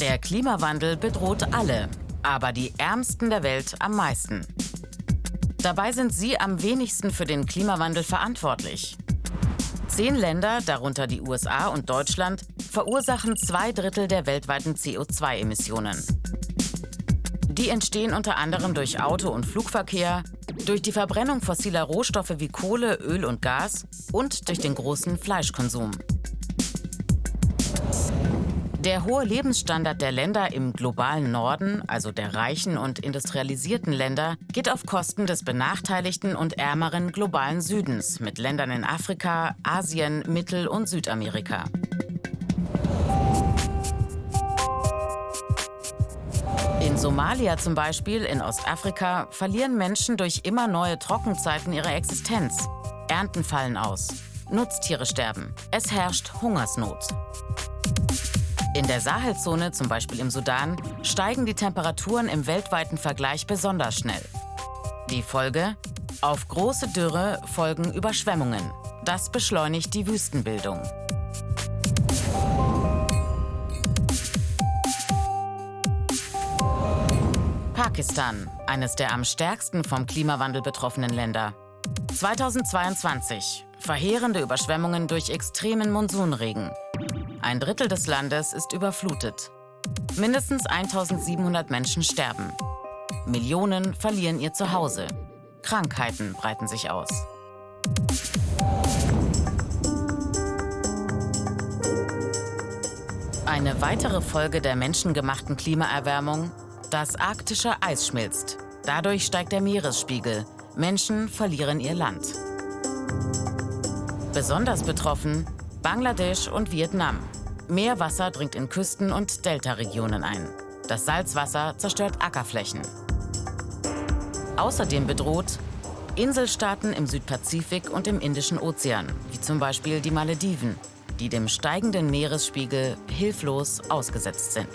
Der Klimawandel bedroht alle, aber die Ärmsten der Welt am meisten. Dabei sind sie am wenigsten für den Klimawandel verantwortlich. Zehn Länder, darunter die USA und Deutschland, verursachen zwei Drittel der weltweiten CO2-Emissionen. Die entstehen unter anderem durch Auto- und Flugverkehr, durch die Verbrennung fossiler Rohstoffe wie Kohle, Öl und Gas und durch den großen Fleischkonsum. Der hohe Lebensstandard der Länder im globalen Norden, also der reichen und industrialisierten Länder, geht auf Kosten des benachteiligten und ärmeren globalen Südens mit Ländern in Afrika, Asien, Mittel- und Südamerika. In Somalia zum Beispiel, in Ostafrika, verlieren Menschen durch immer neue Trockenzeiten ihre Existenz. Ernten fallen aus. Nutztiere sterben. Es herrscht Hungersnot. In der Sahelzone, zum Beispiel im Sudan, steigen die Temperaturen im weltweiten Vergleich besonders schnell. Die Folge? Auf große Dürre folgen Überschwemmungen. Das beschleunigt die Wüstenbildung. Pakistan, eines der am stärksten vom Klimawandel betroffenen Länder. 2022 verheerende Überschwemmungen durch extremen Monsunregen. Ein Drittel des Landes ist überflutet. Mindestens 1700 Menschen sterben. Millionen verlieren ihr Zuhause. Krankheiten breiten sich aus. Eine weitere Folge der menschengemachten Klimaerwärmung, das arktische Eis schmilzt. Dadurch steigt der Meeresspiegel. Menschen verlieren ihr Land. Besonders betroffen Bangladesch und Vietnam. Meerwasser dringt in Küsten- und Deltaregionen ein. Das Salzwasser zerstört Ackerflächen. Außerdem bedroht Inselstaaten im Südpazifik und im Indischen Ozean, wie zum Beispiel die Malediven, die dem steigenden Meeresspiegel hilflos ausgesetzt sind.